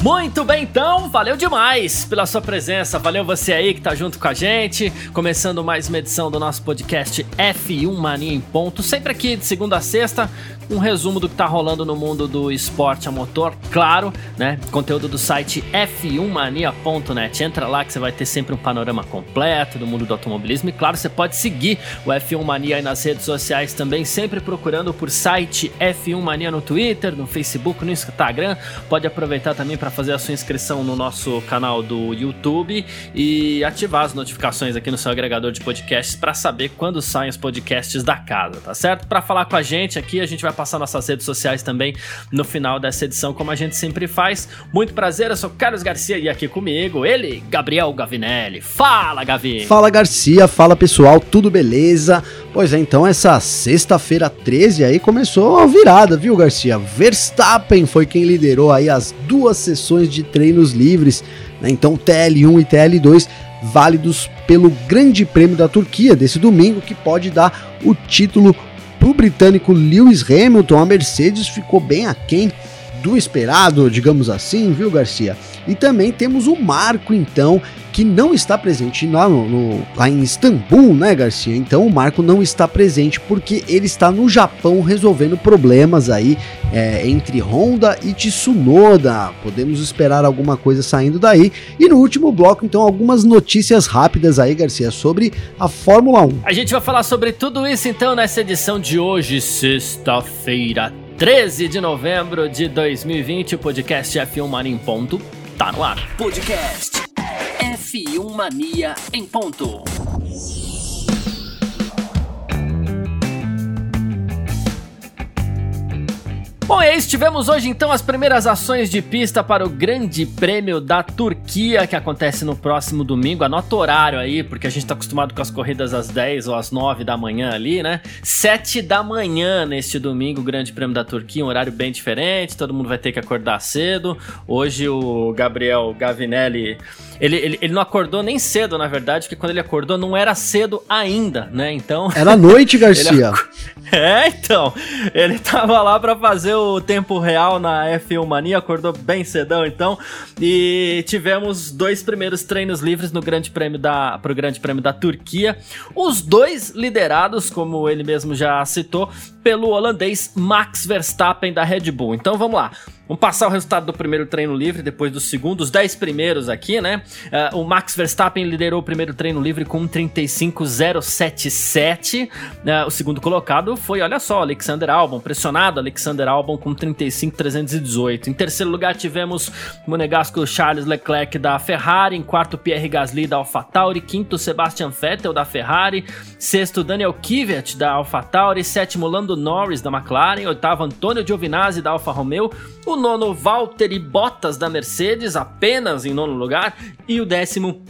Muito bem, então, valeu demais pela sua presença, valeu você aí que tá junto com a gente, começando mais uma edição do nosso podcast F1 Mania em Ponto, sempre aqui de segunda a sexta, um resumo do que tá rolando no mundo do esporte a motor, claro, né? Conteúdo do site f1mania.net. Entra lá que você vai ter sempre um panorama completo do mundo do automobilismo e claro, você pode seguir o F1 Mania aí nas redes sociais também, sempre procurando por site F1 Mania no Twitter, no Facebook, no Instagram. Pode aproveitar também para fazer a sua inscrição no nosso canal do YouTube e ativar as notificações aqui no seu agregador de podcasts para saber quando saem os podcasts da casa, tá certo? Para falar com a gente aqui, a gente vai passar nossas redes sociais também no final dessa edição, como a gente sempre faz. Muito prazer, eu sou Carlos Garcia e aqui comigo ele, Gabriel Gavinelli. Fala, Gavi! Fala, Garcia, fala pessoal, tudo beleza? Pois é, então essa sexta-feira 13 aí começou a virada, viu, Garcia? Verstappen foi quem liderou aí as duas sessões de treinos livres, né? Então TL1 e TL2 válidos pelo Grande Prêmio da Turquia desse domingo, que pode dar o título para o britânico Lewis Hamilton, a Mercedes ficou bem aquém do esperado, digamos assim, viu, Garcia? E também temos o Marco, então, que não está presente lá, no, no, lá em Istambul, né, Garcia? Então o Marco não está presente porque ele está no Japão resolvendo problemas aí é, entre Honda e Tsunoda. Podemos esperar alguma coisa saindo daí. E no último bloco, então, algumas notícias rápidas aí, Garcia, sobre a Fórmula 1. A gente vai falar sobre tudo isso então nessa edição de hoje, sexta-feira, 13 de novembro de 2020, o podcast F1 Mania em ponto tá no ar. Podcast F1 Mania em ponto. Bom, é isso. Tivemos hoje então as primeiras ações de pista para o Grande Prêmio da Turquia, que acontece no próximo domingo. Anota o horário aí, porque a gente está acostumado com as corridas às 10 ou às 9 da manhã ali, né? 7 da manhã neste domingo, o Grande Prêmio da Turquia, um horário bem diferente, todo mundo vai ter que acordar cedo. Hoje o Gabriel Gavinelli ele, ele, ele, não acordou nem cedo, na verdade, porque quando ele acordou não era cedo ainda, né? Então. Era noite, Garcia. é, então. Ele tava lá para fazer o tempo real na F1 Mania, acordou bem cedão, então. E tivemos dois primeiros treinos livres no Grande Prêmio da, pro Grande Prêmio da Turquia. Os dois liderados, como ele mesmo já citou, pelo holandês Max Verstappen da Red Bull. Então vamos lá. Vamos passar o resultado do primeiro treino livre, depois do segundo, os 10 primeiros aqui, né? Uh, o Max Verstappen liderou o primeiro treino livre com 35,077. Uh, ah, o segundo colocado foi, olha só, Alexander Albon, pressionado Alexander Albon com 35,318. Em terceiro lugar tivemos o monegasco Charles Leclerc da Ferrari, em quarto Pierre Gasly da AlphaTauri, quinto Sebastian Vettel da Ferrari, sexto Daniel Kvyat da AlphaTauri, sétimo Lando Norris da McLaren, oitavo Antônio Giovinazzi da Alfa Romeo, o nono Valtteri Bottas da Mercedes, apenas em nono lugar, e o décimo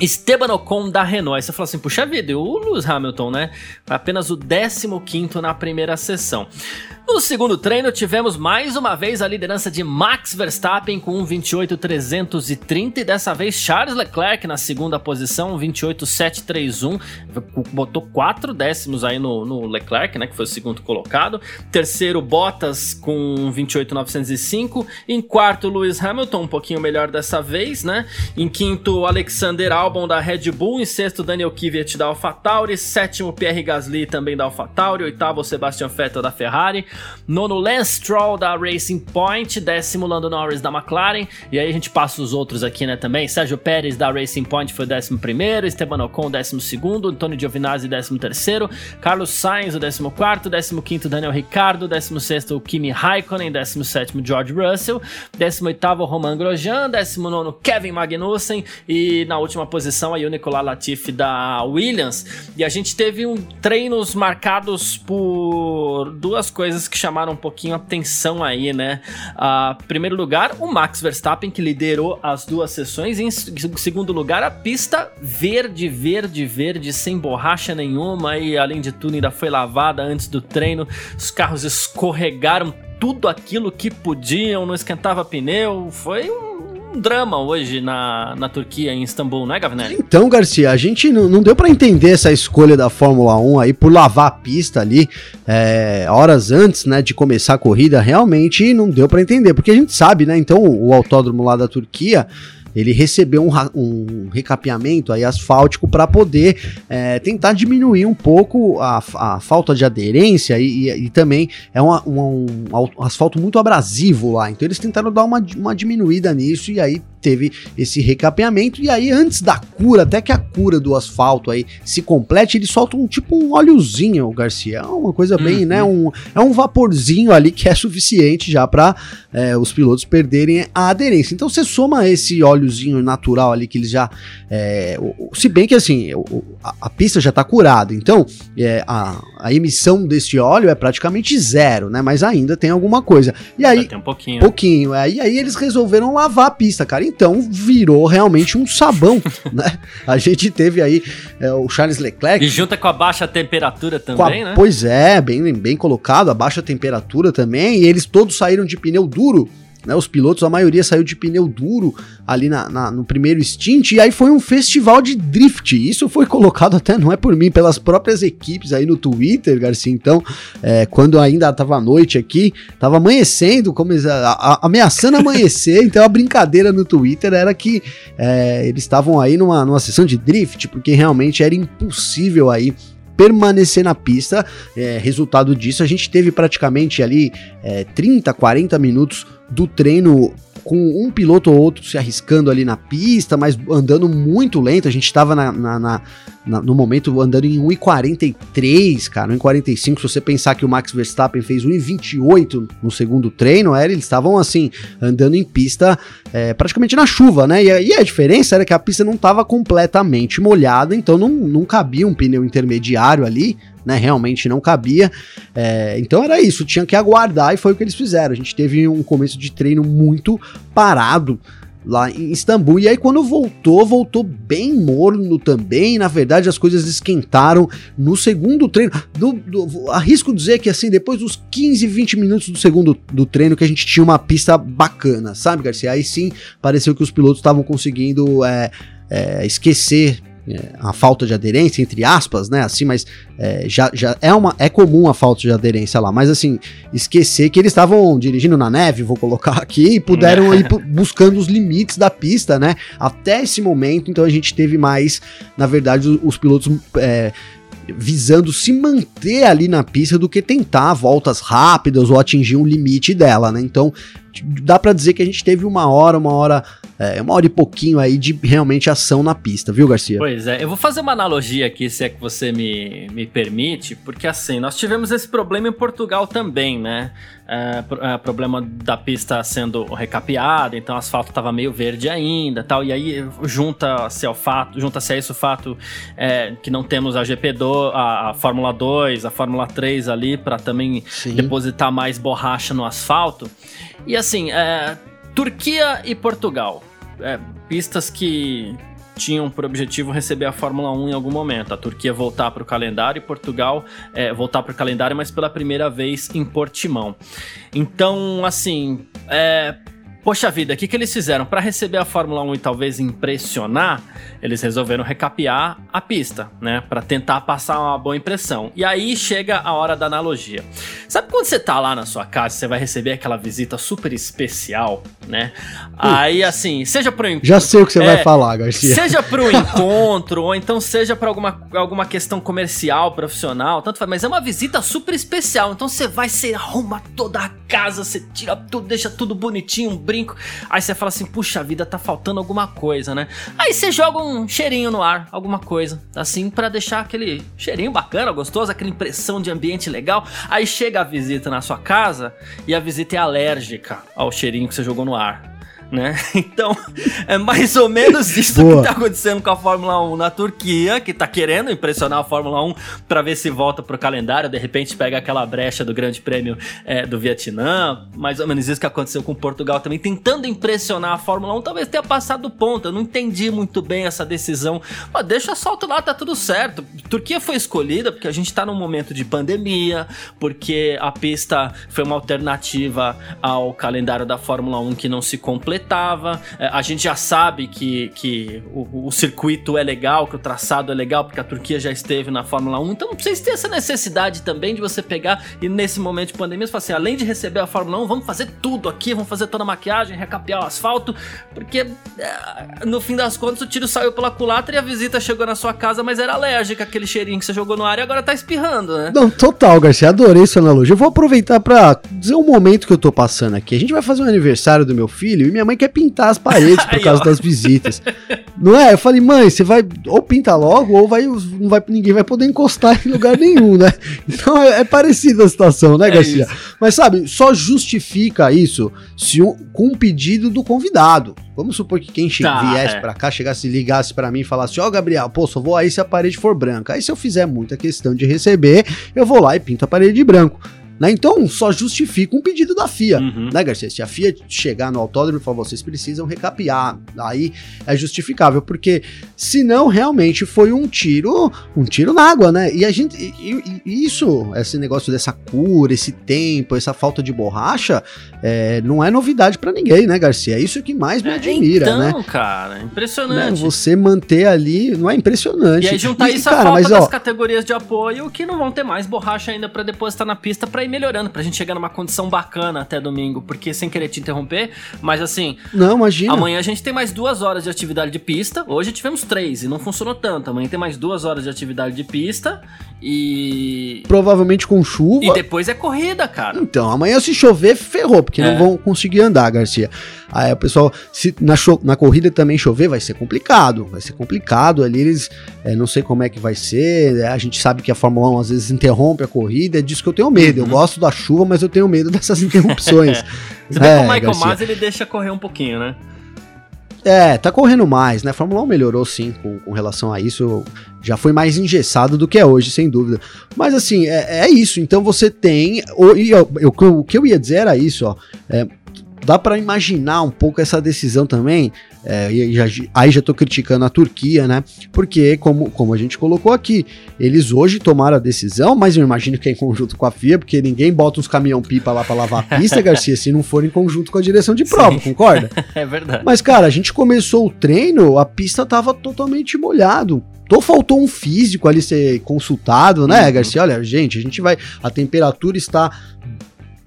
Esteban Ocon da Renault. Aí você fala assim, puxa vida, e o Lewis Hamilton, né? Apenas o 15 na primeira sessão. No segundo treino, tivemos mais uma vez a liderança de Max Verstappen com um 28.330 e dessa vez Charles Leclerc na segunda posição, 28.731, botou quatro décimos aí no, no, Leclerc, né, que foi o segundo colocado. Terceiro, Bottas com 28.905. Em quarto, Lewis Hamilton, um pouquinho melhor dessa vez, né? Em quinto, Alexander Albon da Red Bull. Em sexto, Daniel Kvyat da AlphaTauri. Sétimo, Pierre Gasly também da AlphaTauri. Oitavo, Sebastian Vettel da Ferrari. Nono, Lance Stroll da Racing Point. Décimo, Lando Norris da McLaren. E aí a gente passa os outros aqui, né, também. Sérgio Pérez da Racing Point foi o décimo primeiro. Esteban Ocon, décimo segundo. Antônio Giovinazzi, décimo terceiro. Carlos Sainz, o décimo quarto. Décimo quinto, Daniel Ricciardo. Décimo sexto, Kimi Raikkonen. Décimo sétimo, George Russell. Décimo oitavo, Roman Grosjean. Décimo nono, Kevin Magnussen. E na última posição, aí o Nicolas Latifi da Williams. E a gente teve um, treinos marcados por duas coisas coisas que chamaram um pouquinho a atenção aí, né? Uh, primeiro lugar, o Max Verstappen, que liderou as duas sessões. Em segundo lugar, a pista verde, verde, verde, sem borracha nenhuma. E além de tudo, ainda foi lavada antes do treino. Os carros escorregaram tudo aquilo que podiam, não esquentava pneu. Foi um drama hoje na, na Turquia, em Istambul, né, Gavinelli? Então, Garcia, a gente não, não deu para entender essa escolha da Fórmula 1 aí por lavar a pista ali é, horas antes, né, de começar a corrida. Realmente não deu para entender, porque a gente sabe, né? Então, o autódromo lá da Turquia ele recebeu um, um recapeamento aí asfáltico para poder é, tentar diminuir um pouco a, a falta de aderência e, e, e também é uma, uma, um, asfalto muito abrasivo lá. Então eles tentaram dar uma, uma diminuída nisso e aí teve esse recapeamento e aí antes da cura, até que a cura do asfalto aí se complete, eles soltam um tipo um óleozinho, Garcia, é uma coisa bem, uhum. né, um, é um vaporzinho ali que é suficiente já para é, os pilotos perderem a aderência. Então você soma esse óleozinho natural ali que eles já, é, se bem que assim, a, a pista já está curada, então é, a, a emissão desse óleo é praticamente zero, né, mas ainda tem alguma coisa. E aí, tem um pouquinho. Pouquinho, é, e aí eles resolveram lavar a pista, cara então virou realmente um sabão, né? A gente teve aí é, o Charles Leclerc. E junta com a baixa temperatura também, a, né? Pois é, bem, bem colocado, a baixa temperatura também, e eles todos saíram de pneu duro né, os pilotos, a maioria saiu de pneu duro ali na, na, no primeiro stint, e aí foi um festival de drift. Isso foi colocado até, não é por mim, pelas próprias equipes aí no Twitter, Garcia. Então, é, quando ainda estava noite aqui, estava amanhecendo, como, a, a, ameaçando amanhecer. então a brincadeira no Twitter era que é, eles estavam aí numa, numa sessão de drift, porque realmente era impossível aí permanecer na pista. É, resultado disso, a gente teve praticamente ali é, 30, 40 minutos do treino com um piloto ou outro se arriscando ali na pista, mas andando muito lento. A gente estava na, na, na, no momento andando em 1,43, cara, 1,45. Se você pensar que o Max Verstappen fez 1,28 no segundo treino, era, eles estavam assim, andando em pista é, praticamente na chuva, né? E, e, a diferença era que a pista não estava completamente molhada, então não, não cabia um pneu intermediário ali né? Realmente não cabia. É, então era isso, tinha que aguardar e foi o que eles fizeram. A gente teve um começo de treino muito parado lá em Istambul. E aí, quando voltou, voltou bem morno também. Na verdade, as coisas esquentaram no segundo treino. Do, do, arrisco dizer que, assim, depois dos 15, 20 minutos do segundo do treino, que a gente tinha uma pista bacana, sabe, Garcia? Aí sim, pareceu que os pilotos estavam conseguindo é, é, esquecer é, a falta de aderência, entre aspas, né? Assim, mas é, já, já é, uma, é comum a falta de aderência lá. Mas assim, esquecer que eles estavam dirigindo na neve, vou colocar aqui, e puderam ir buscando os limites da pista, né? Até esse momento, então a gente teve mais, na verdade, os, os pilotos. É, visando se manter ali na pista do que tentar voltas rápidas ou atingir um limite dela, né? Então, dá para dizer que a gente teve uma hora, uma hora, é, uma hora e pouquinho aí de realmente ação na pista, viu, Garcia? Pois é, eu vou fazer uma analogia aqui, se é que você me, me permite, porque assim, nós tivemos esse problema em Portugal também, né? É, é, problema da pista sendo recapeada, então o asfalto estava meio verde ainda tal, e aí junta-se ao fato, junta-se a isso o fato é, que não temos a GP2, a, a Fórmula 2, a Fórmula 3 ali para também Sim. depositar mais borracha no asfalto. E assim, é, Turquia e Portugal. É, pistas que tinham por objetivo receber a Fórmula 1 em algum momento. A Turquia voltar para o calendário e Portugal é, voltar para o calendário, mas pela primeira vez em Portimão. Então, assim, é, Poxa vida, o que, que eles fizeram? Para receber a Fórmula 1 e talvez impressionar, eles resolveram recapear a pista, né? Para tentar passar uma boa impressão. E aí chega a hora da analogia. Sabe quando você tá lá na sua casa, você vai receber aquela visita super especial, né? Aí assim, seja pro encontro. Já sei o que você é, vai falar, Garcia. Seja pro encontro, ou então seja para alguma, alguma questão comercial, profissional, tanto faz, mas é uma visita super especial. Então você vai, você arruma toda a casa, você tira tudo, deixa tudo bonitinho, brinco. Aí você fala assim, puxa vida, tá faltando alguma coisa, né? Aí você joga um cheirinho no ar, alguma coisa, assim, para deixar aquele cheirinho bacana, gostoso, aquela impressão de ambiente legal. Aí chega a visita na sua casa e a visita é alérgica ao cheirinho que você jogou no ar. Né? Então, é mais ou menos isso Boa. que tá acontecendo com a Fórmula 1 na Turquia, que tá querendo impressionar a Fórmula 1 para ver se volta pro calendário, de repente pega aquela brecha do Grande Prêmio é, do Vietnã, mais ou menos isso que aconteceu com Portugal também, tentando impressionar a Fórmula 1, talvez tenha passado do ponto, eu não entendi muito bem essa decisão, mas deixa solto lá, tá tudo certo. Turquia foi escolhida porque a gente tá num momento de pandemia, porque a pista foi uma alternativa ao calendário da Fórmula 1 que não se completou completava. É, a gente já sabe que, que o, o, circuito é legal, que o traçado é legal, porque a Turquia já esteve na Fórmula 1. Então vocês têm essa necessidade também de você pegar e nesse momento de pandemia, você assim: além de receber a Fórmula 1, vamos fazer tudo aqui, vamos fazer toda a maquiagem, recapear o asfalto, porque é, no fim das contas o tiro saiu pela culatra e a visita chegou na sua casa, mas era alérgica aquele cheirinho que você jogou no ar e agora tá espirrando, né? Não, total, Garcia, adorei sua analogia. Eu vou aproveitar para dizer um momento que eu tô passando aqui. A gente vai fazer um aniversário do meu filho e minha mãe quer pintar as paredes por causa das visitas. Não é? Eu falei, mãe, você vai ou pinta logo ou vai, não vai, ninguém vai poder encostar em lugar nenhum, né? Então é, é parecida a situação, né, é Garcia? Isso. Mas sabe, só justifica isso se um, com um pedido do convidado. Vamos supor que quem tá, viesse é. para cá, chegasse, ligasse para mim e falasse: Ó, oh, Gabriel, pô, só vou aí se a parede for branca. Aí se eu fizer muita questão de receber, eu vou lá e pinto a parede de branco. Né? Então, só justifica um pedido da FIA, uhum. né, Garcia? Se a FIA chegar no autódromo e falar, vocês precisam recapear, aí é justificável, porque senão realmente foi um tiro, um tiro na água, né? E a gente, e, e isso, esse negócio dessa cura, esse tempo, essa falta de borracha, é, não é novidade para ninguém, né, Garcia? É isso que mais me é, admira, então, né? Então, cara, impressionante. Né? Você manter ali, não é impressionante. E aí juntar e, isso cara, a falta mas, das ó, categorias de apoio que não vão ter mais borracha ainda para depositar na pista para melhorando, pra gente chegar numa condição bacana até domingo, porque sem querer te interromper, mas assim. Não, imagina. Amanhã a gente tem mais duas horas de atividade de pista. Hoje tivemos três e não funcionou tanto. Amanhã tem mais duas horas de atividade de pista e. Provavelmente com chuva. E depois é corrida, cara. Então, amanhã se chover, ferrou, porque é. não vão conseguir andar, Garcia. Aí o pessoal, se na, na corrida também chover, vai ser complicado. Vai ser complicado ali. Eles. É, não sei como é que vai ser. A gente sabe que a Fórmula 1 às vezes interrompe a corrida. É disso que eu tenho medo. Uhum. Eu gosto da chuva, mas eu tenho medo dessas interrupções. Você vê é, que o Michael Mas ele deixa correr um pouquinho, né? É, tá correndo mais, né? A Fórmula 1 melhorou sim com, com, relação a isso. Já foi mais engessado do que é hoje, sem dúvida. Mas assim, é, é isso. Então você tem. O, eu, eu, o que eu ia dizer era isso, ó. É, dá para imaginar um pouco essa decisão também. É, e já, aí já tô criticando a Turquia, né? Porque, como, como a gente colocou aqui, eles hoje tomaram a decisão, mas eu imagino que é em conjunto com a FIA, porque ninguém bota uns caminhão-pipa lá para lavar a pista, Garcia, se não for em conjunto com a direção de prova, Sim. concorda? é verdade. Mas, cara, a gente começou o treino, a pista tava totalmente molhado. Então faltou um físico ali ser consultado, né, uhum. Garcia? Olha, gente, a gente vai. A temperatura está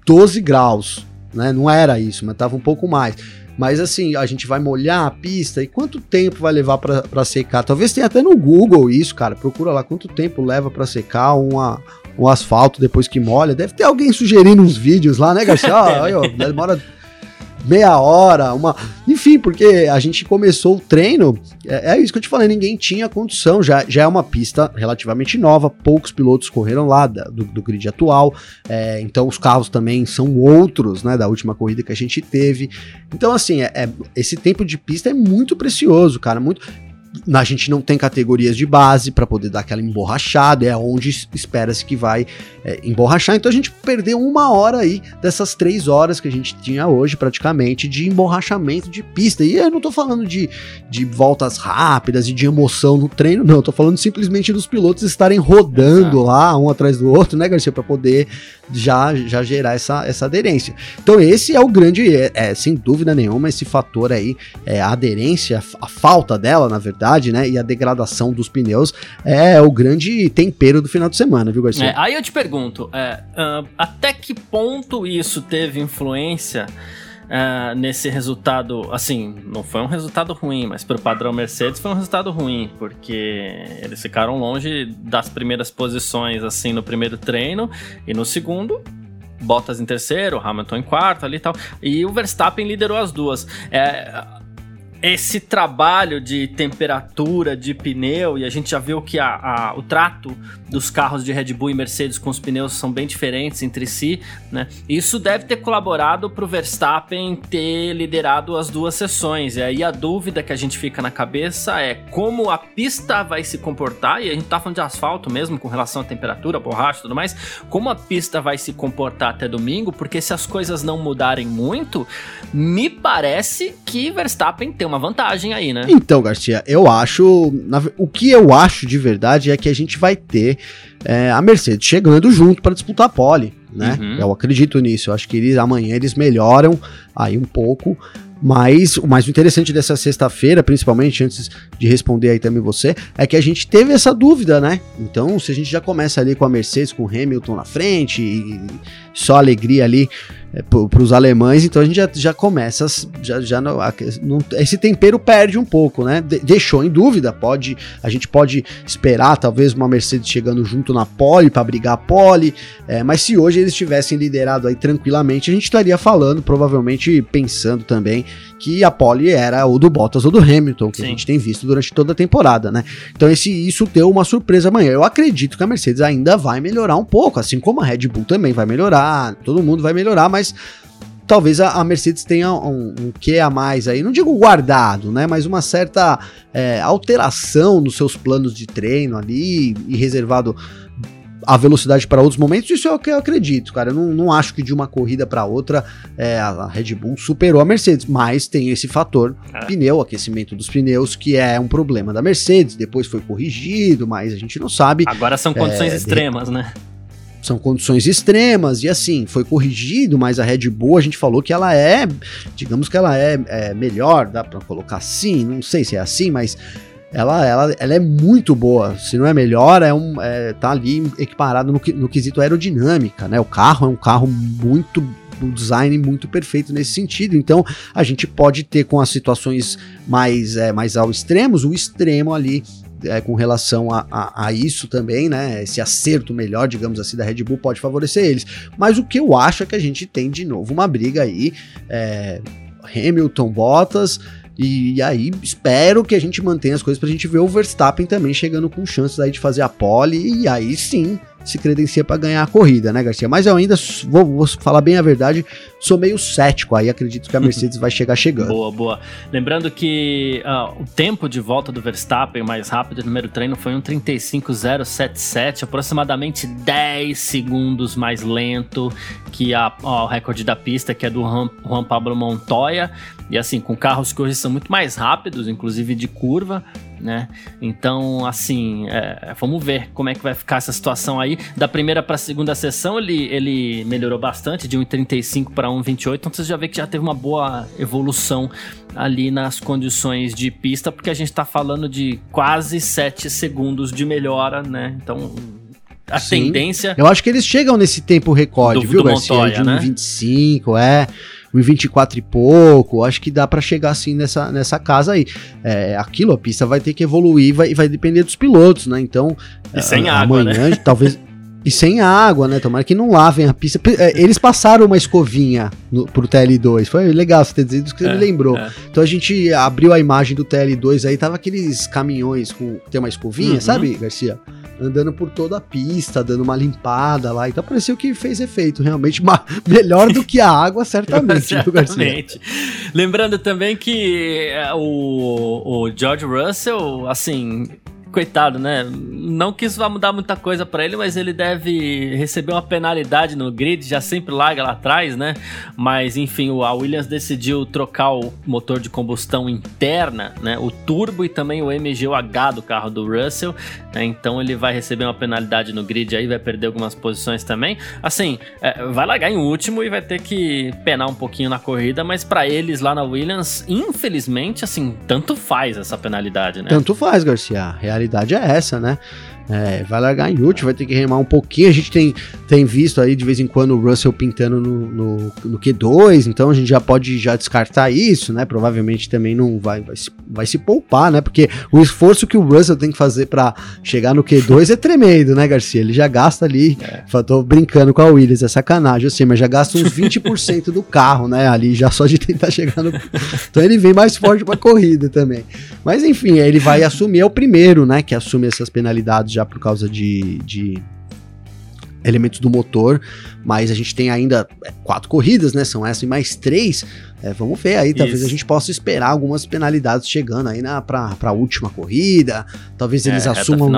12 graus né? Não era isso, mas tava um pouco mais. Mas assim, a gente vai molhar a pista e quanto tempo vai levar para secar? Talvez tenha até no Google isso, cara. Procura lá quanto tempo leva para secar uma, um asfalto depois que molha. Deve ter alguém sugerindo uns vídeos lá, né, Garcia? Ah, aí, ó, demora meia hora, uma. Enfim, porque a gente começou o treino, é, é, isso que eu te falei, ninguém tinha condição, já, já é uma pista relativamente nova, poucos pilotos correram lá da, do, do, grid atual, é, então os carros também são outros, né, da última corrida que a gente teve. Então, assim, é, é esse tempo de pista é muito precioso, cara, muito a gente não tem categorias de base para poder dar aquela emborrachada, é onde espera-se que vai é, emborrachar. Então a gente perdeu uma hora aí dessas três horas que a gente tinha hoje, praticamente, de emborrachamento de pista. E eu não tô falando de, de voltas rápidas e de emoção no treino, não. Eu tô falando simplesmente dos pilotos estarem rodando Exato. lá, um atrás do outro, né, Garcia, para poder já, já gerar essa, essa aderência. Então esse é o grande, é, é sem dúvida nenhuma, esse fator aí, é, a aderência, a falta dela, na verdade, né, e a degradação dos pneus é o grande tempero do final de semana, viu, Garcia? É, aí eu te pergunto, uh, até que ponto isso teve influência Uh, nesse resultado, assim, não foi um resultado ruim, mas para o padrão Mercedes foi um resultado ruim, porque eles ficaram longe das primeiras posições, assim, no primeiro treino, e no segundo, Bottas em terceiro, Hamilton em quarto ali e tal, e o Verstappen liderou as duas. É, esse trabalho de temperatura de pneu, e a gente já viu que a, a, o trato dos carros de Red Bull e Mercedes com os pneus são bem diferentes entre si, né? Isso deve ter colaborado para o Verstappen ter liderado as duas sessões. E aí a dúvida que a gente fica na cabeça é como a pista vai se comportar, e a gente tá falando de asfalto mesmo, com relação à temperatura, borracha e tudo mais, como a pista vai se comportar até domingo, porque se as coisas não mudarem muito, me parece que Verstappen tem uma vantagem aí, né? Então, Garcia, eu acho. O que eu acho de verdade é que a gente vai ter é, a Mercedes chegando junto para disputar a pole. Né? Uhum. Eu acredito nisso. Eu acho que eles amanhã eles melhoram aí um pouco. Mas o mais interessante dessa sexta-feira, principalmente antes de responder aí também você, é que a gente teve essa dúvida, né? Então, se a gente já começa ali com a Mercedes, com o Hamilton na frente, e só alegria ali é, para os alemães, então a gente já, já começa, já, já não, não, esse tempero perde um pouco, né? De, deixou em dúvida, pode a gente pode esperar talvez uma Mercedes chegando junto na pole para brigar a pole, é, mas se hoje eles tivessem liderado aí tranquilamente, a gente estaria falando, provavelmente pensando também que a pole era o do Bottas ou do Hamilton, que Sim. a gente tem visto durante toda a temporada, né? Então esse, isso deu uma surpresa amanhã. Eu acredito que a Mercedes ainda vai melhorar um pouco, assim como a Red Bull também vai melhorar, todo mundo vai melhorar, mas talvez a, a, Mercedes tenha um, um que a mais aí, não digo guardado, né, mas uma certa é, alteração nos seus planos de treino ali e reservado a velocidade para outros momentos, isso é o que eu acredito, cara. Eu não, não acho que de uma corrida para outra é, a Red Bull superou a Mercedes, mas tem esse fator é. pneu, aquecimento dos pneus, que é um problema da Mercedes. Depois foi corrigido, mas a gente não sabe. Agora são condições é, extremas, de... né? são condições extremas e assim foi corrigido, mas a Red Bull a gente falou que ela é, digamos que ela é, é melhor, dá para colocar assim, não sei se é assim, mas ela, ela, ela é muito boa. Se não é melhor, é um, é, tá ali equiparado no, no quesito aerodinâmica, né? O carro é um carro muito um design muito perfeito nesse sentido. Então, a gente pode ter com as situações mais, é, mais ao extremos, o extremo ali é, com relação a, a, a, isso também, né? Esse acerto melhor, digamos assim, da Red Bull pode favorecer eles. Mas o que eu acho é que a gente tem de novo uma briga aí. É, Hamilton, Bottas, e, e, aí, espero que a gente mantenha as coisas pra gente ver o Verstappen também chegando com chances aí de fazer a pole. E aí sim, se credencia para ganhar a corrida, né, Garcia? Mas eu ainda vou, vou, falar bem a verdade, sou meio cético aí, acredito que a Mercedes vai chegar chegando. Boa, boa. Lembrando que uh, o tempo de volta do Verstappen mais rápido no primeiro treino foi um 35.077, aproximadamente 10 segundos mais lento que a, ó, o recorde da pista, que é do Juan, Juan Pablo Montoya. E assim, com carros que hoje são muito mais rápidos, inclusive de curva, né? Então, assim, é, vamos ver como é que vai ficar essa situação aí. Da primeira para a segunda sessão, ele, ele melhorou bastante, de 1,35 para 1,28. Então, você já vê que já teve uma boa evolução ali nas condições de pista, porque a gente está falando de quase 7 segundos de melhora, né? Então, a Sim. tendência. Eu acho que eles chegam nesse tempo recorde, do, viu, do Garcia? Montoya, de 1,25, né? é. 1,24 e pouco, acho que dá para chegar assim nessa, nessa casa aí. É, aquilo, a pista vai ter que evoluir vai, vai depender dos pilotos, né? Então, e sem a, água, amanhã, né? talvez. E sem água, né? Tomara que não lavem a pista. É, eles passaram uma escovinha no, pro TL2. Foi legal você ter dito que você é, me lembrou. É. Então a gente abriu a imagem do TL2 aí, tava aqueles caminhões com. Tem uma escovinha, uhum. sabe, Garcia? Andando por toda a pista, dando uma limpada lá. Então pareceu que fez efeito, realmente melhor do que a água, certamente, certamente. Lembrando também que é, o, o George Russell, assim, coitado, né? Não que isso vá mudar muita coisa para ele, mas ele deve receber uma penalidade no grid, já sempre larga lá atrás, né? Mas enfim, a Williams decidiu trocar o motor de combustão interna, né? O turbo e também o MGUH do carro do Russell, né? Então ele vai receber uma penalidade no grid aí, vai perder algumas posições também. Assim, é, vai largar em último e vai ter que penar um pouquinho na corrida, mas para eles lá na Williams, infelizmente, assim, tanto faz essa penalidade, né? Tanto faz, Garcia. A realidade realidade é essa, né? É, vai largar em último, vai ter que remar um pouquinho. A gente tem, tem visto aí de vez em quando o Russell pintando no, no, no Q2, então a gente já pode já descartar isso, né? Provavelmente também não vai, vai, se, vai se poupar, né? Porque o esforço que o Russell tem que fazer para chegar no Q2 é tremendo, né, Garcia? Ele já gasta ali, é. tô brincando com a Williams, é sacanagem, assim, mas já gasta uns 20% do carro, né? Ali já só de tentar chegar no. Então ele vem mais forte pra corrida também. Mas enfim, ele vai assumir, é o primeiro, né, que assume essas penalidades já por causa de, de elementos do motor, mas a gente tem ainda é, quatro corridas, né? São essas e mais três. É, vamos ver aí, talvez Isso. a gente possa esperar algumas penalidades chegando aí na para a última corrida. Talvez eles é, assumam,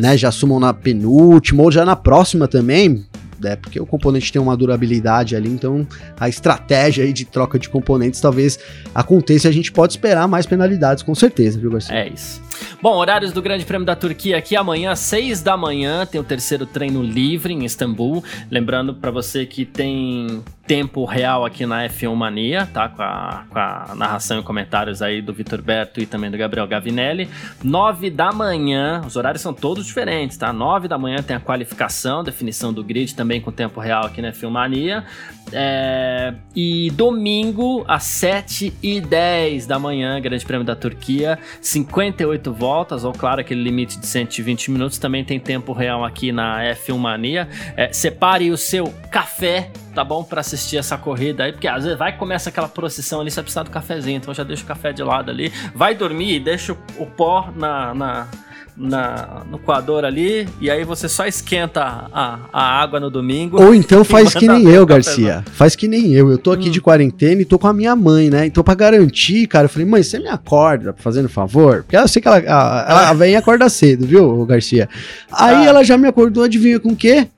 né? Já assumam na penúltima ou já na próxima também né? Porque o componente tem uma durabilidade ali, então a estratégia aí de troca de componentes talvez aconteça e a gente pode esperar mais penalidades, com certeza, viu, Garcia? É isso. Bom, horários do Grande Prêmio da Turquia aqui amanhã, 6 da manhã, tem o terceiro treino livre em Istambul. Lembrando para você que tem tempo real aqui na F1 Mania, tá? Com a, com a narração e comentários aí do Vitor Berto e também do Gabriel Gavinelli. 9 da manhã, os horários são todos diferentes, tá? 9 da manhã tem a qualificação, definição do grid também com tempo real aqui na F1 Mania. É, e domingo, às 7 e 10 da manhã, Grande Prêmio da Turquia, 58 voltas, ou claro, aquele limite de 120 minutos. Também tem tempo real aqui na F1 Mania. É, separe o seu café tá bom para assistir essa corrida aí, porque às vezes vai e começa aquela procissão ali, você precisa do cafezinho, então já deixa o café de lado ali, vai dormir e deixa o, pó na, na, na, no coador ali, e aí você só esquenta a, a água no domingo. Ou então faz que nem eu, Garcia. Faz que nem eu. Eu tô aqui hum. de quarentena e tô com a minha mãe, né? Então, pra garantir, cara, eu falei, mãe, você me acorda, fazendo favor? Porque eu sei que ela, a, ela, vem acorda cedo, viu, Garcia? Aí ah. ela já me acordou, adivinha com o quê?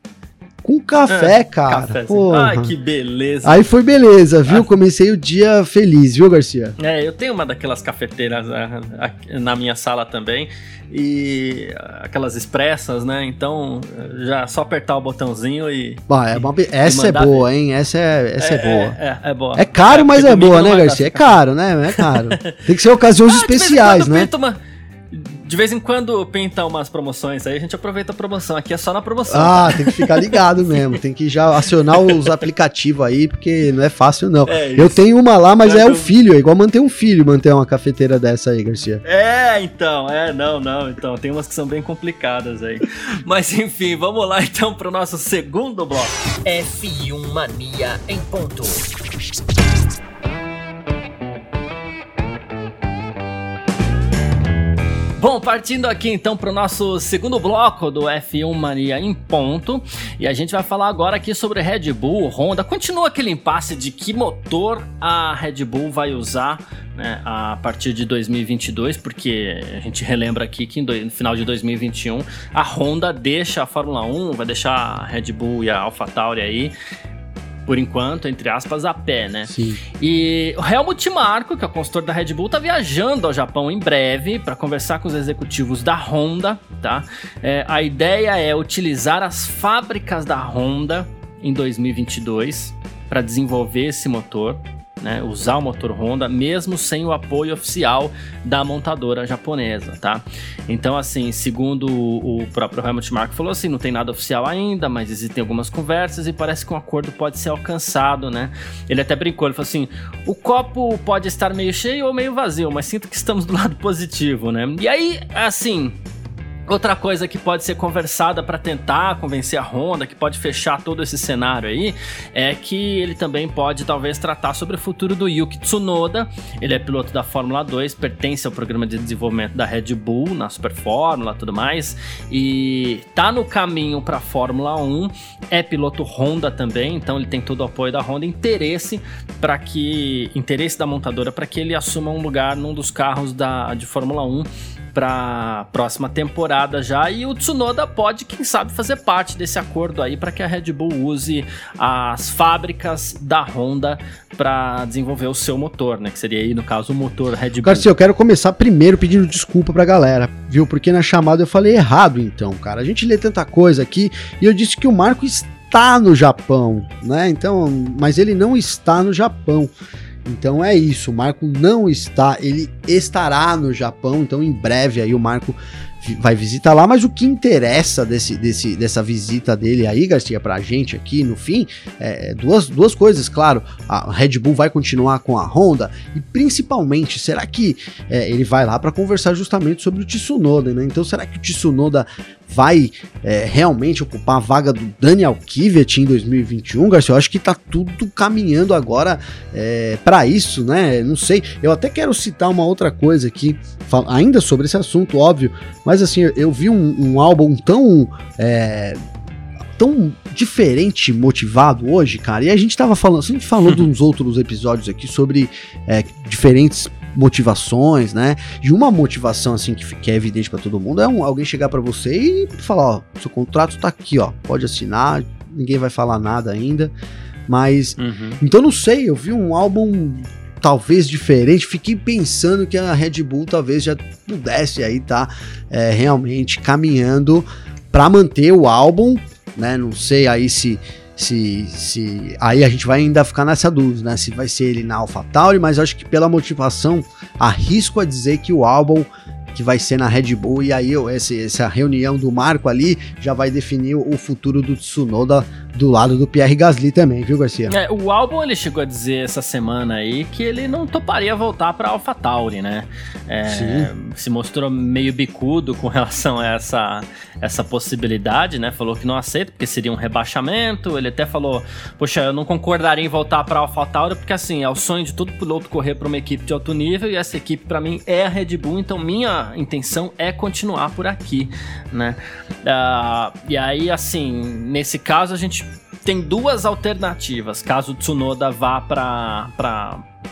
Com café, é, cara. Ai, que beleza. Aí foi beleza, viu? Ah. Comecei o dia feliz, viu, Garcia? É, eu tenho uma daquelas cafeteiras né, na minha sala também e aquelas expressas, né? Então, já só apertar o botãozinho e. Bom, é uma, essa é boa, hein? Essa é, essa é, é boa. É, é, é, boa. É caro, mas é boa, né, Garcia? É caro, né? É caro. Tem que ser ocasiões ah, especiais, né? Uma de vez em quando pinta umas promoções aí, a gente aproveita a promoção. Aqui é só na promoção. Ah, tá? tem que ficar ligado mesmo. Tem que já acionar os aplicativos aí, porque não é fácil, não. É eu tenho uma lá, mas é, é o filho. É igual manter um filho, manter uma cafeteira dessa aí, Garcia. É, então. É, não, não. Então, tem umas que são bem complicadas aí. mas enfim, vamos lá então pro nosso segundo bloco. F1 Mania em ponto. Bom, partindo aqui então para o nosso segundo bloco do F1 Mania em ponto, e a gente vai falar agora aqui sobre Red Bull, Honda. Continua aquele impasse de que motor a Red Bull vai usar né, a partir de 2022, porque a gente relembra aqui que no final de 2021 a Honda deixa a Fórmula 1, vai deixar a Red Bull e a AlphaTauri aí por enquanto, entre aspas, a pé, né? Sim. E o Helmut Marko, que é o consultor da Red Bull, tá viajando ao Japão em breve para conversar com os executivos da Honda, tá? É, a ideia é utilizar as fábricas da Honda em 2022 para desenvolver esse motor né, usar o motor Honda, mesmo sem o apoio oficial da montadora japonesa, tá? Então, assim, segundo o próprio Helmut Marko falou assim, não tem nada oficial ainda, mas existem algumas conversas e parece que um acordo pode ser alcançado, né? Ele até brincou, ele falou assim, o copo pode estar meio cheio ou meio vazio, mas sinto que estamos do lado positivo, né? E aí, assim, Outra coisa que pode ser conversada para tentar convencer a Honda, que pode fechar todo esse cenário aí, é que ele também pode talvez tratar sobre o futuro do Yuki Tsunoda. Ele é piloto da Fórmula 2, pertence ao programa de desenvolvimento da Red Bull, na Super Fórmula tudo mais, e tá no caminho para a Fórmula 1. É piloto Honda também, então ele tem todo o apoio da Honda, interesse para que interesse da montadora para que ele assuma um lugar num dos carros da de Fórmula 1 para próxima temporada já e o Tsunoda pode, quem sabe, fazer parte desse acordo aí para que a Red Bull use as fábricas da Honda para desenvolver o seu motor, né? Que seria aí no caso o motor Red Bull. Garcia, eu quero começar primeiro pedindo desculpa pra galera, viu? Porque na chamada eu falei errado, então, cara. A gente lê tanta coisa aqui e eu disse que o Marco está no Japão, né? Então, mas ele não está no Japão. Então é isso, o Marco não está, ele estará no Japão, então em breve aí o Marco vai visitar lá, mas o que interessa desse, desse, dessa visita dele aí, Garcia, pra gente aqui no fim, é duas, duas coisas, claro. A Red Bull vai continuar com a Honda e principalmente, será que é, ele vai lá para conversar justamente sobre o Tsunoda, né? Então, será que o Tsunoda vai é, realmente ocupar a vaga do Daniel Kivet em 2021, Garcia? Eu acho que tá tudo caminhando agora é, para isso, né? Não sei. Eu até quero citar uma outra coisa aqui, ainda sobre esse assunto, óbvio, mas assim, eu vi um, um álbum tão. É, tão diferente motivado hoje, cara. E a gente tava falando, a gente falou de uns outros episódios aqui sobre é, diferentes motivações, né? E uma motivação assim que, que é evidente para todo mundo é um, alguém chegar para você e falar, ó, seu contrato tá aqui, ó, pode assinar, ninguém vai falar nada ainda. Mas uhum. então não sei, eu vi um álbum talvez diferente, fiquei pensando que a Red Bull talvez já pudesse aí tá é, realmente caminhando para manter o álbum, né? Não sei aí se se, se aí a gente vai ainda ficar nessa dúvida, né? Se vai ser ele na AlphaTauri, mas acho que pela motivação arrisco a dizer que o álbum que vai ser na Red Bull e aí esse, essa reunião do Marco ali já vai definir o futuro do Tsunoda do lado do Pierre Gasly também, viu, Garcia? É, o álbum ele chegou a dizer essa semana aí que ele não toparia voltar para AlphaTauri, né? É, se mostrou meio bicudo com relação a essa, essa possibilidade, né? Falou que não aceita porque seria um rebaixamento. Ele até falou: Poxa, eu não concordaria em voltar para AlphaTauri porque assim é o sonho de todo piloto correr para uma equipe de alto nível e essa equipe para mim é a Red Bull, então minha intenção é continuar por aqui, né? Uh, e aí, assim, nesse caso a gente tem duas alternativas caso o Tsunoda vá para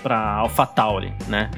para AlphaTauri, né?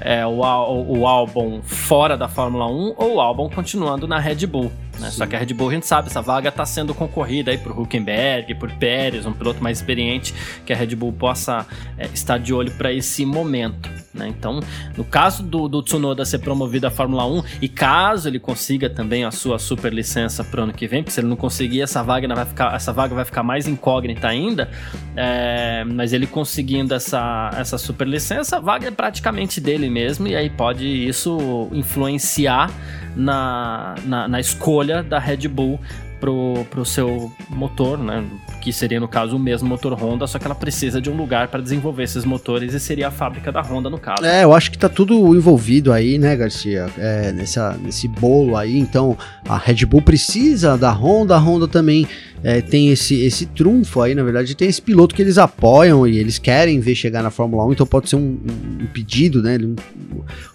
É, o, o, o álbum fora da Fórmula 1 ou o álbum continuando na Red Bull. Né? Só que a Red Bull, a gente sabe, essa vaga está sendo concorrida aí por Huckenberg, por Pérez, um piloto mais experiente que a Red Bull possa é, estar de olho para esse momento. Né? Então, no caso do, do Tsunoda ser promovido à Fórmula 1 e caso ele consiga também a sua super licença para o ano que vem, porque se ele não conseguir, essa vaga vai ficar, essa vaga vai ficar mais incógnita ainda. É, mas ele conseguindo essa, essa super licença, a vaga é praticamente dele mesmo, e aí pode isso influenciar na, na, na escolha da Red Bull pro, pro seu motor, né? Que seria no caso o mesmo motor Honda, só que ela precisa de um lugar para desenvolver esses motores e seria a fábrica da Honda no caso. É, eu acho que tá tudo envolvido aí, né, Garcia? É, nessa, nesse bolo aí. Então a Red Bull precisa da Honda, a Honda também é, tem esse, esse trunfo aí, na verdade, tem esse piloto que eles apoiam e eles querem ver chegar na Fórmula 1, então pode ser um, um pedido, né? Um,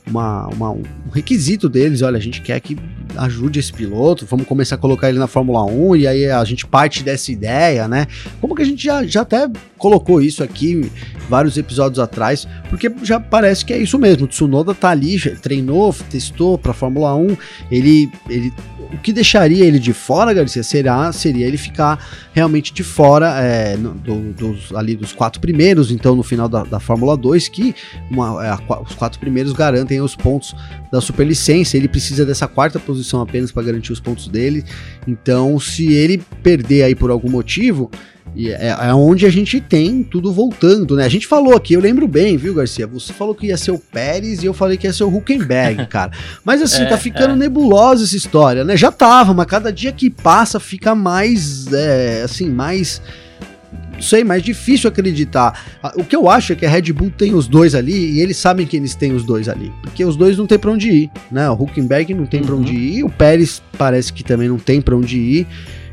uma, uma, um requisito deles, olha, a gente quer que ajude esse piloto, vamos começar a colocar ele na Fórmula 1 e aí a gente parte dessa ideia, né? Como que a gente já, já até colocou isso aqui vários episódios atrás, porque já parece que é isso mesmo. O Tsunoda tá ali, treinou, testou para Fórmula 1, ele, ele o que deixaria ele de fora, Garcia, seria, seria ele ficar realmente de fora é, do, dos, ali dos quatro primeiros, então no final da, da Fórmula 2, que uma, é, os quatro primeiros garantem os pontos da superlicença, ele precisa dessa quarta posição apenas para garantir os pontos dele, então se ele perder aí por algum motivo, e é, é, onde a gente tem tudo voltando, né? A gente falou aqui, eu lembro bem, viu, Garcia? Você falou que ia ser o Pérez e eu falei que ia ser o Huckenberg, cara. Mas assim, é, tá ficando é. nebulosa essa história, né? Já tava, mas cada dia que passa fica mais, é, assim, mais não sei, mais difícil acreditar. O que eu acho é que a Red Bull tem os dois ali e eles sabem que eles têm os dois ali, porque os dois não tem para onde ir, né? O Huckenberg não tem uhum. para onde ir, o Pérez parece que também não tem para onde ir.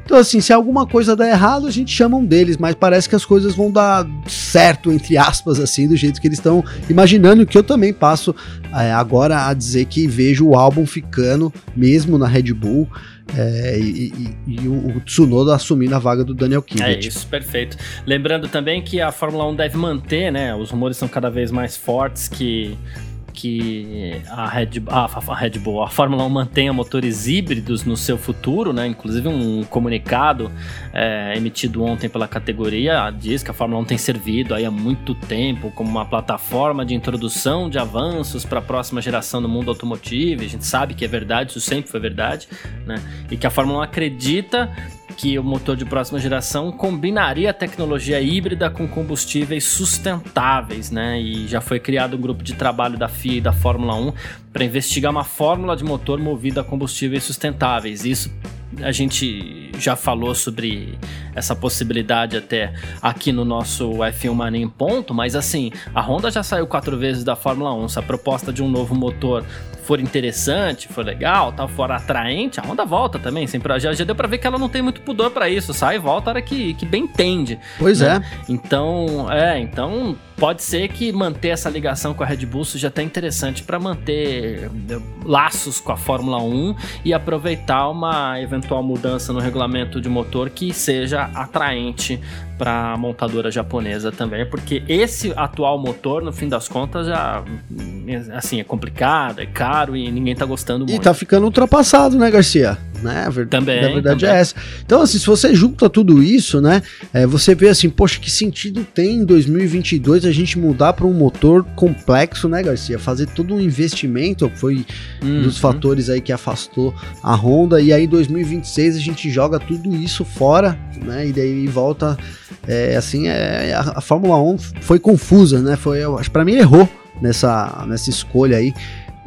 Então, assim, se alguma coisa der errado, a gente chama um deles, mas parece que as coisas vão dar certo, entre aspas, assim, do jeito que eles estão imaginando, que eu também passo é, agora a dizer que vejo o álbum ficando, mesmo na Red Bull. É, e, e, e, o, Tsunoda assumindo a vaga do Daniel Kivet. É isso, perfeito. Lembrando também que a Fórmula 1 deve manter, né? Os rumores são cada vez mais fortes que que a Red, a, a Red Bull, a Fórmula 1 mantenha motores híbridos no seu futuro, né? Inclusive um comunicado é, emitido ontem pela categoria diz que a Fórmula 1 tem servido aí há muito tempo como uma plataforma de introdução de avanços para a próxima geração do mundo automotivo. A gente sabe que é verdade, isso sempre foi verdade, né? E que a Fórmula 1 acredita que o motor de próxima geração combinaria a tecnologia híbrida com combustíveis sustentáveis, né? E já foi criado um grupo de trabalho da FIA e da Fórmula 1 para investigar uma fórmula de motor movida a combustíveis sustentáveis. Isso a gente já falou sobre essa possibilidade até aqui no nosso F1 Mania em ponto, mas assim, a Honda já saiu quatro vezes da Fórmula 1. Se a proposta de um novo motor for interessante, for legal, tal, for atraente, a Honda volta também. Sempre, já, já deu pra ver que ela não tem muito pudor para isso. Sai e volta a hora que, que bem entende. Pois né? é. Então, é, então pode ser que manter essa ligação com a Red Bull seja até interessante para manter eh, laços com a Fórmula 1 e aproveitar uma eventual mudança no regulamento de motor que seja atraente para a montadora japonesa também, porque esse atual motor, no fim das contas, já assim é complicado, é caro e ninguém tá gostando muito. E tá ficando ultrapassado, né, Garcia? Né? A verdade, também, a verdade também. é essa. Então, assim, se você junta tudo isso, né, é, você vê assim, poxa, que sentido tem em 2022 a gente mudar para um motor complexo, né, Garcia? Fazer todo um investimento, foi um dos fatores aí que afastou a Honda, e aí 2026 a gente joga tudo isso fora, né, e daí volta é, assim, é, a, a, Fórmula 1 foi confusa, né? Foi, para mim errou nessa, nessa escolha aí,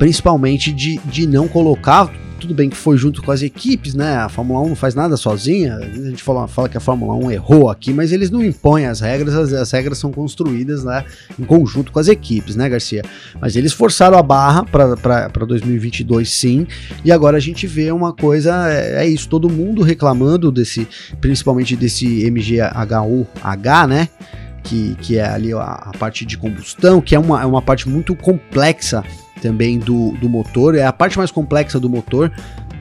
principalmente de, de não colocar tudo bem que foi junto com as equipes, né? A Fórmula 1 não faz nada sozinha. A gente fala, fala que a Fórmula 1 errou aqui, mas eles não impõem as regras, as, as regras são construídas né, em conjunto com as equipes, né, Garcia? Mas eles forçaram a barra para 2022, sim. E agora a gente vê uma coisa, é, é isso, todo mundo reclamando desse, principalmente desse MGHU-H, né? Que, que é ali a, a parte de combustão, que é uma, é uma parte muito complexa também do, do motor, é a parte mais complexa do motor,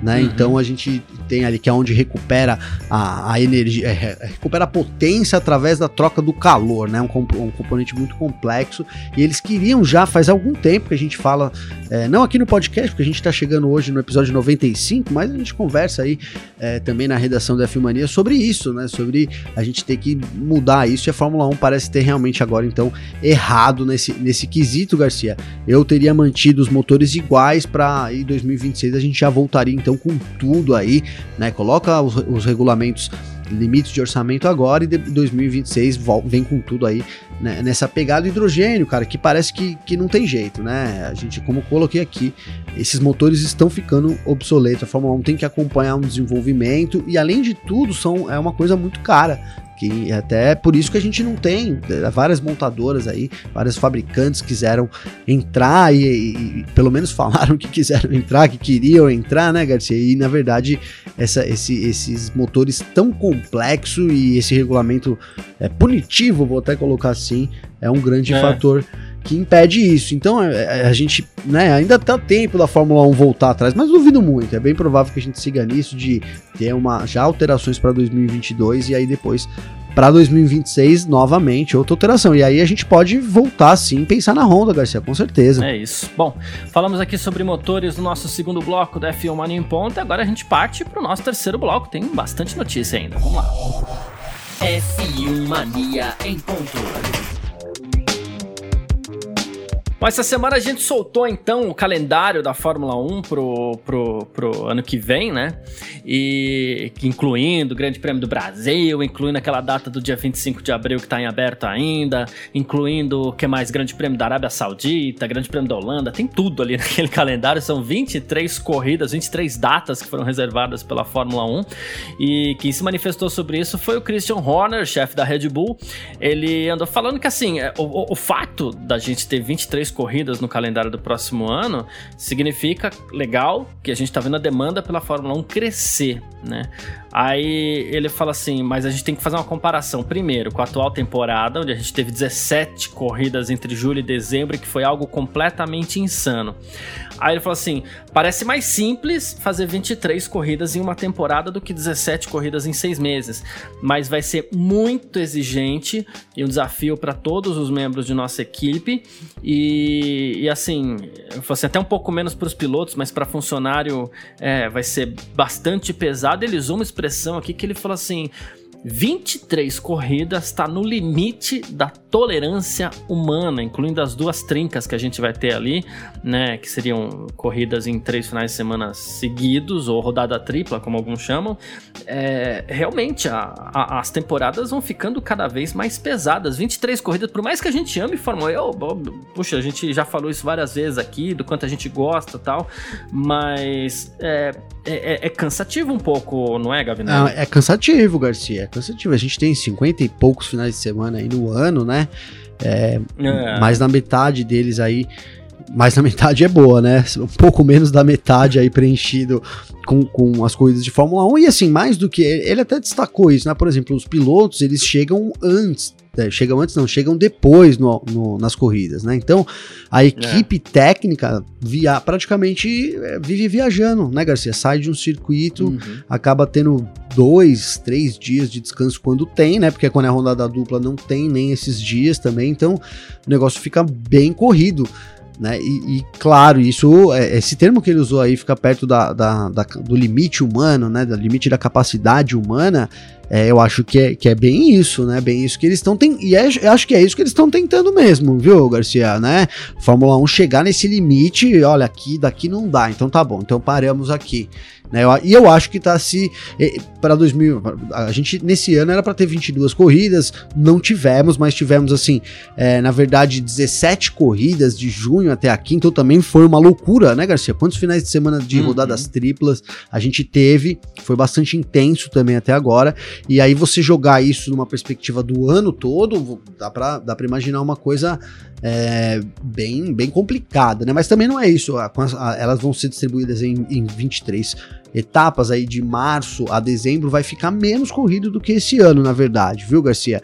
né? Uhum. Então a gente tem ali que é onde recupera a, a energia, é, é, recupera a potência através da troca do calor, né? Um, um, componente muito complexo. E eles queriam já faz algum tempo que a gente fala, é, não aqui no podcast, porque a gente está chegando hoje no episódio 95, mas a gente conversa aí é, também na redação da F-Mania sobre isso, né? Sobre a gente ter que mudar isso e a Fórmula 1 parece ter realmente agora então errado nesse, nesse quesito, Garcia. Eu teria mantido os motores iguais para em 2026 a gente já voltaria então com tudo aí né? Coloca os, os regulamentos limites de orçamento agora e de 2026 vem com tudo aí né, nessa pegada hidrogênio, cara, que parece que, que não tem jeito, né? A gente, como coloquei aqui, esses motores estão ficando obsoletos. A Fórmula 1 tem que acompanhar um desenvolvimento e, além de tudo, são, é uma coisa muito cara que até por isso que a gente não tem é, várias montadoras aí, vários fabricantes quiseram entrar e, e, pelo menos falaram que quiseram entrar, que queriam entrar, né, Garcia? E na verdade essa, esse, esses motores tão complexo e esse regulamento é, punitivo, vou até colocar assim, é um grande é. fator que impede isso. Então a, é, é, a gente, né, ainda tá tempo da Fórmula 1 voltar atrás, mas duvido muito. É bem provável que a gente siga nisso de ter uma já alterações para 2022 e aí depois para 2026 novamente outra alteração. E aí a gente pode voltar sim pensar na Honda, Garcia, com certeza. É isso. Bom, falamos aqui sobre motores no nosso segundo bloco da F1 Mania em Ponta. Agora a gente parte para o nosso terceiro bloco. Tem bastante notícia ainda. Vamos lá. F1 Mania em ponto. Bom, essa semana a gente soltou então o calendário da Fórmula 1 pro, pro, pro ano que vem, né? E incluindo o Grande Prêmio do Brasil, incluindo aquela data do dia 25 de abril que está em aberto ainda, incluindo o que mais? Grande Prêmio da Arábia Saudita, Grande Prêmio da Holanda, tem tudo ali naquele calendário. São 23 corridas, 23 datas que foram reservadas pela Fórmula 1. E quem se manifestou sobre isso foi o Christian Horner, chefe da Red Bull. Ele andou falando que assim, é, o, o, o fato da gente ter 23 corridas no calendário do próximo ano, significa legal que a gente está vendo a demanda pela Fórmula 1 crescer, né? Aí ele fala assim, mas a gente tem que fazer uma comparação primeiro com a atual temporada, onde a gente teve 17 corridas entre julho e dezembro, que foi algo completamente insano. Aí ele falou assim: parece mais simples fazer 23 corridas em uma temporada do que 17 corridas em seis meses, mas vai ser muito exigente e um desafio para todos os membros de nossa equipe. E, e assim, assim, até um pouco menos para os pilotos, mas para funcionário é, vai ser bastante pesado. Ele usou uma expressão aqui que ele falou assim 23 corridas está no limite da tolerância humana, incluindo as duas trincas que a gente vai ter ali, né? Que seriam corridas em três finais de semana seguidos, ou rodada tripla, como alguns chamam. É, realmente, a, a, as temporadas vão ficando cada vez mais pesadas. 23 corridas, por mais que a gente ame Fórmula 1, puxa, a gente já falou isso várias vezes aqui, do quanto a gente gosta tal, mas é, é, é, cansativo um pouco, não é, Gavinelli? É, é cansativo, Garcia, é cansativo. A gente tem 50 e poucos finais de semana aí no ano, né? É, é. Mais da metade deles aí. Mais da metade é boa, né? Um pouco menos da metade aí preenchido com, com as corridas de Fórmula 1. E assim, mais do que. Ele até destacou isso, né? Por exemplo, os pilotos eles chegam antes é, chegam antes, não, chegam depois no, no, nas corridas, né? Então, a equipe é. técnica via, praticamente é, vive viajando, né, Garcia? Sai de um circuito, uhum. acaba tendo dois, três dias de descanso quando tem, né? Porque quando é a rodada dupla não tem nem esses dias também, então o negócio fica bem corrido. Né? E, e, claro, isso, é, esse termo que ele usou aí fica perto da, da, da, do limite humano, né? Do limite da capacidade humana. É, eu acho que é, que é bem isso, né? Bem isso que eles estão tentando. E é, acho que é isso que eles estão tentando mesmo, viu, Garcia, né? Fórmula 1 chegar nesse limite, olha, aqui daqui não dá, então tá bom, então paramos aqui. Né? E eu acho que tá se. Para 2000. A gente, nesse ano, era para ter 22 corridas, não tivemos, mas tivemos, assim, é, na verdade, 17 corridas de junho até aqui, então também foi uma loucura, né, Garcia? Quantos finais de semana de uhum. rodadas triplas a gente teve? Foi bastante intenso também até agora. E aí você jogar isso numa perspectiva do ano todo, dá pra, dá imaginar uma coisa é, bem, bem complicada, né? Mas também não é isso. A, a, elas vão ser distribuídas em, em 23 etapas aí de março a dezembro vai ficar menos corrido do que esse ano, na verdade, viu, Garcia?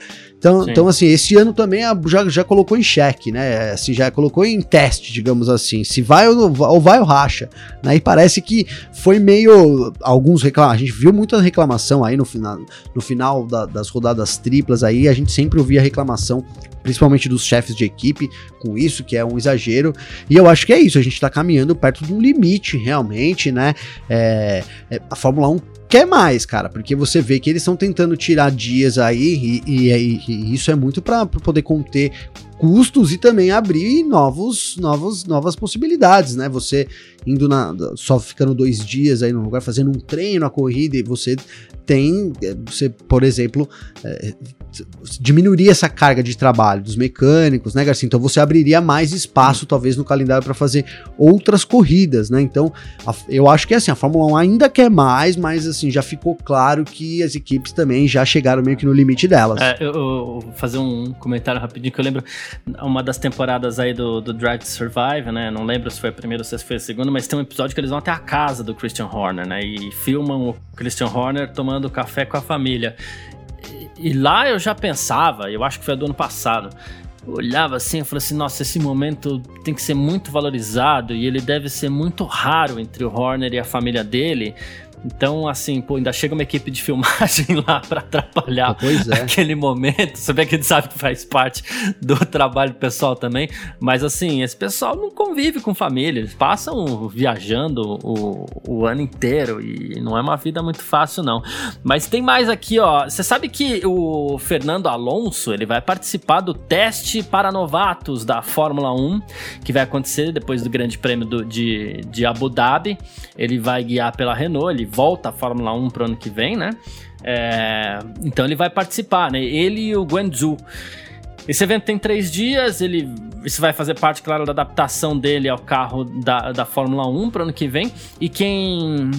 Então, então assim, esse ano também já, já colocou em xeque, né? Assim, já colocou em teste, digamos assim. Se vai ou, ou vai ou racha. Né? E parece que foi meio. Alguns reclamam. A gente viu muita reclamação aí no final, no final da, das rodadas triplas aí. A gente sempre ouvia reclamação principalmente dos chefes de equipe, com isso, que é um exagero. E eu acho que é isso, a gente tá caminhando perto de um limite, realmente, né? É, é, a Fórmula 1 quer mais, cara, porque você vê que eles estão tentando tirar dias aí, e, e, e isso é muito para poder conter custos e também abrir novos, novos, novas possibilidades, né? Você indo na. só ficando dois dias aí no lugar, fazendo um treino, a corrida, e você tem, é, você, por exemplo, é, diminuiria essa carga de trabalho dos mecânicos, né, Garcia? Então você abriria mais espaço, talvez, no calendário para fazer outras corridas, né? Então, a, eu acho que assim, a Fórmula 1 ainda quer mais, mas assim, já ficou claro que as equipes também já chegaram meio que no limite delas. É, eu, eu vou fazer um comentário rapidinho que eu lembro uma das temporadas aí do, do Drive to Survive, né? Não lembro se foi a primeira ou se foi a segunda, mas tem um episódio que eles vão até a casa do Christian Horner, né? E filmam o Christian Horner tomando café com a família. E, e lá eu já pensava, eu acho que foi do ano passado, olhava assim e falei assim: nossa, esse momento tem que ser muito valorizado e ele deve ser muito raro entre o Horner e a família dele, então, assim, pô, ainda chega uma equipe de filmagem lá para atrapalhar pois é. aquele momento. Você vê que a gente sabe que faz parte do trabalho pessoal também. Mas, assim, esse pessoal não convive com família. Eles passam viajando o, o ano inteiro e não é uma vida muito fácil, não. Mas tem mais aqui, ó. Você sabe que o Fernando Alonso ele vai participar do teste para novatos da Fórmula 1, que vai acontecer depois do Grande Prêmio do, de, de Abu Dhabi. Ele vai guiar pela Renault. Ele volta à Fórmula 1 pro ano que vem, né? É, então ele vai participar, né? Ele e o Guangzhou. Esse evento tem três dias, ele isso vai fazer parte, claro, da adaptação dele ao carro da, da Fórmula 1 para ano que vem. E quem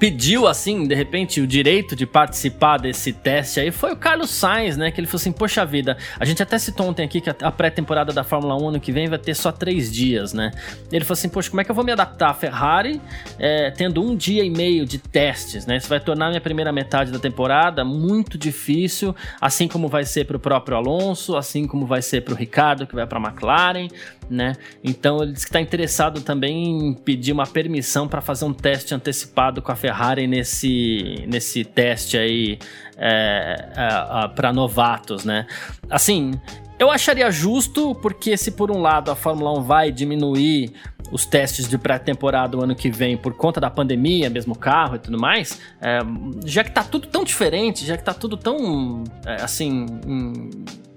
pediu, assim, de repente, o direito de participar desse teste aí foi o Carlos Sainz, né? Que ele falou assim: Poxa vida, a gente até citou ontem aqui que a pré-temporada da Fórmula 1 ano que vem vai ter só três dias, né? Ele falou assim: Poxa, como é que eu vou me adaptar à Ferrari é, tendo um dia e meio de testes, né? Isso vai tornar minha primeira metade da temporada muito difícil, assim como vai ser para o próprio Alonso, assim como vai ser para o Ricardo, que vai para a McLaren, né? Então ele disse que está interessado também em pedir uma permissão para fazer um teste antecipado com a Ferrari nesse, nesse teste aí é, é, para novatos, né? Assim, eu acharia justo, porque se por um lado a Fórmula 1 vai diminuir os testes de pré-temporada o ano que vem por conta da pandemia, mesmo carro e tudo mais, é, já que tá tudo tão diferente, já que tá tudo tão, é, assim, em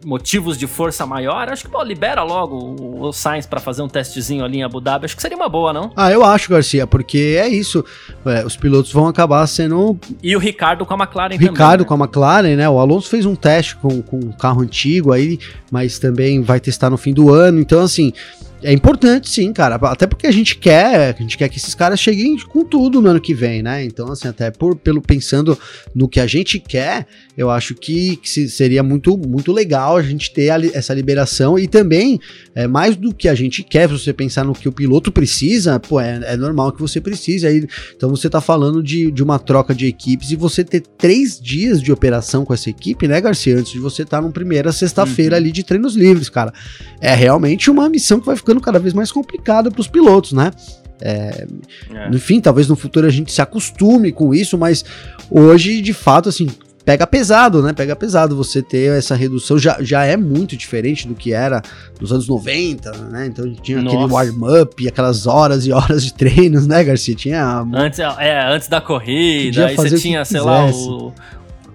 motivos de força maior, acho que, pô, libera logo o, o Sainz para fazer um testezinho ali em Abu Dhabi, acho que seria uma boa, não? Ah, eu acho, Garcia, porque é isso, é, os pilotos vão acabar sendo... E o Ricardo com a McLaren Ricardo também, né? com a McLaren, né, o Alonso fez um teste com, com um carro antigo aí, mas também vai testar no fim do ano, então, assim... É importante, sim, cara. Até porque a gente quer, a gente quer que esses caras cheguem com tudo no ano que vem, né? Então, assim, até por, pelo pensando no que a gente quer, eu acho que, que seria muito, muito legal a gente ter a, essa liberação e também, é, mais do que a gente quer, se você pensar no que o piloto precisa, pô, é, é normal que você precise. Aí, então você tá falando de, de uma troca de equipes e você ter três dias de operação com essa equipe, né, Garcia? Antes de você estar tá no primeira sexta-feira uhum. ali de treinos livres, cara. É realmente uma missão que vai ficando ficando cada vez mais complicado para os pilotos, né? É, é. Enfim, talvez no futuro a gente se acostume com isso, mas hoje, de fato, assim, pega pesado, né? Pega pesado você ter essa redução. Já, já é muito diferente do que era nos anos 90, né? Então tinha Nossa. aquele warm-up, aquelas horas e horas de treinos, né, Garcia? Tinha. Antes, é, antes da corrida, aí você tinha, sei lá, o,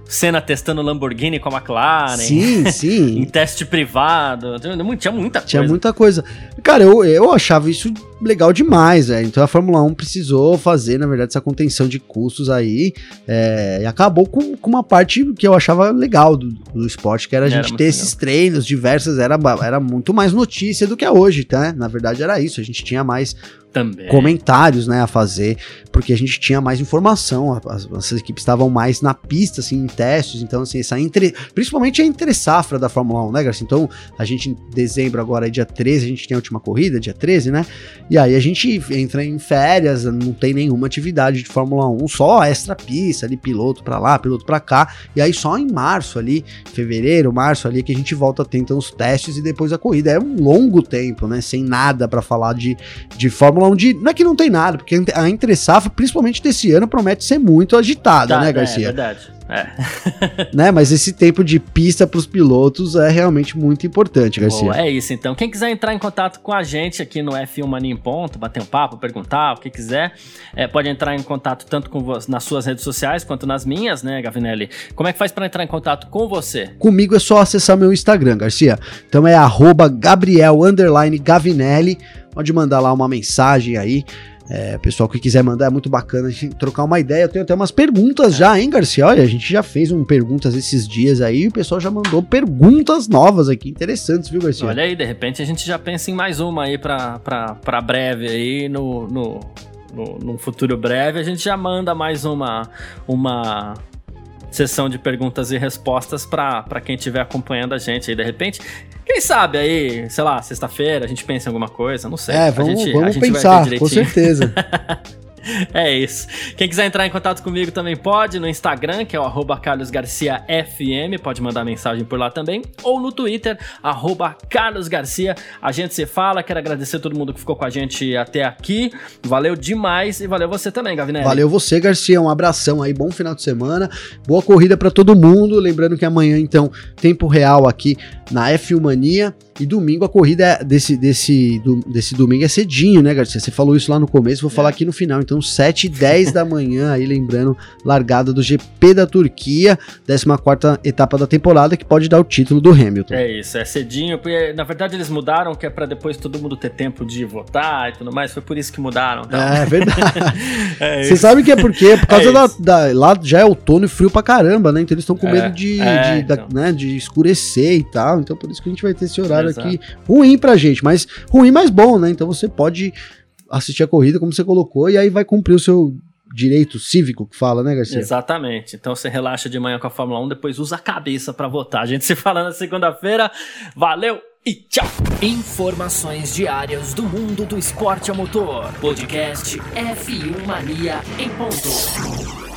Senna testando Lamborghini com a McLaren. Sim, sim. em teste privado. Tinha muita coisa. Tinha muita coisa. Cara, eu, eu achava isso legal demais, velho. Então a Fórmula 1 precisou fazer, na verdade, essa contenção de custos aí. É, e acabou com, com uma parte que eu achava legal do, do esporte, que era a gente ter legal. esses treinos diversos. Era, era muito mais notícia do que é hoje, tá? Na verdade, era isso. A gente tinha mais também. comentários, né, a fazer, porque a gente tinha mais informação, as, as equipes estavam mais na pista, assim, em testes, então, assim, essa entre, principalmente a entre safra da Fórmula 1, né, Garcia? Então, a gente em dezembro agora, dia 13, a gente tem a última corrida, dia 13, né, e aí a gente entra em férias, não tem nenhuma atividade de Fórmula 1, só extra pista, ali, piloto pra lá, piloto pra cá, e aí só em março ali, fevereiro, março ali, que a gente volta a ter, então, os testes e depois a corrida, é um longo tempo, né, sem nada para falar de, de Fórmula Fórmula 1 de. Não é que não tem nada, porque a entre safra, principalmente desse ano, promete ser muito agitada, tá, né, Garcia? É, é verdade. É. né? Mas esse tempo de pista para os pilotos é realmente muito importante, Garcia. Boa, é isso, então. Quem quiser entrar em contato com a gente aqui no F1 Mania em Ponto, bater um papo, perguntar, o que quiser, é, pode entrar em contato tanto com nas suas redes sociais quanto nas minhas, né, Gavinelli? Como é que faz para entrar em contato com você? Comigo é só acessar meu Instagram, Garcia. Então é Gabriel Gavinelli. Pode mandar lá uma mensagem aí. É, pessoal que quiser mandar é muito bacana a gente trocar uma ideia. Eu tenho até umas perguntas já, hein, Garcia? Olha, a gente já fez um perguntas esses dias aí e o pessoal já mandou perguntas novas aqui, interessantes, viu, Garcia? Olha aí, de repente a gente já pensa em mais uma aí pra, pra, pra breve aí no, no, no, no futuro breve. A gente já manda mais uma, uma sessão de perguntas e respostas para quem estiver acompanhando a gente aí de repente. Quem sabe aí, sei lá, sexta-feira a gente pensa em alguma coisa, não sei. É, vamos, a gente, vamos pensar, com certeza. É isso. Quem quiser entrar em contato comigo também pode no Instagram, que é o carlosgarciafm, pode mandar mensagem por lá também, ou no Twitter, carlosgarcia. A gente se fala, quero agradecer a todo mundo que ficou com a gente até aqui. Valeu demais e valeu você também, Gavinelli. Valeu você, Garcia, um abração aí, bom final de semana, boa corrida para todo mundo. Lembrando que amanhã, então, tempo real aqui na F1 Mania. E domingo a corrida desse, desse, do, desse domingo é cedinho, né, Garcia? Você falou isso lá no começo, vou é. falar aqui no final. Então, 7 e 10 da manhã, aí lembrando, largada do GP da Turquia, 14 etapa da temporada, que pode dar o título do Hamilton. É isso, é cedinho, porque na verdade eles mudaram, que é para depois todo mundo ter tempo de votar e tudo mais, foi por isso que mudaram. Tá? É, é verdade. é Você sabe que é porque? É por causa é da, da, Lá já é outono e frio pra caramba, né? Então eles estão com medo é, de, é, de, então. da, né, de escurecer e tal. Então por isso que a gente vai ter esse horário aqui ruim pra gente, mas ruim, mas bom, né? Então você pode assistir a corrida como você colocou e aí vai cumprir o seu direito cívico que fala, né, Garcia? Exatamente. Então você relaxa de manhã com a Fórmula 1, depois usa a cabeça para votar. A gente se fala na segunda-feira. Valeu e tchau. Informações diárias do mundo do esporte a motor. Podcast F1 Mania em ponto.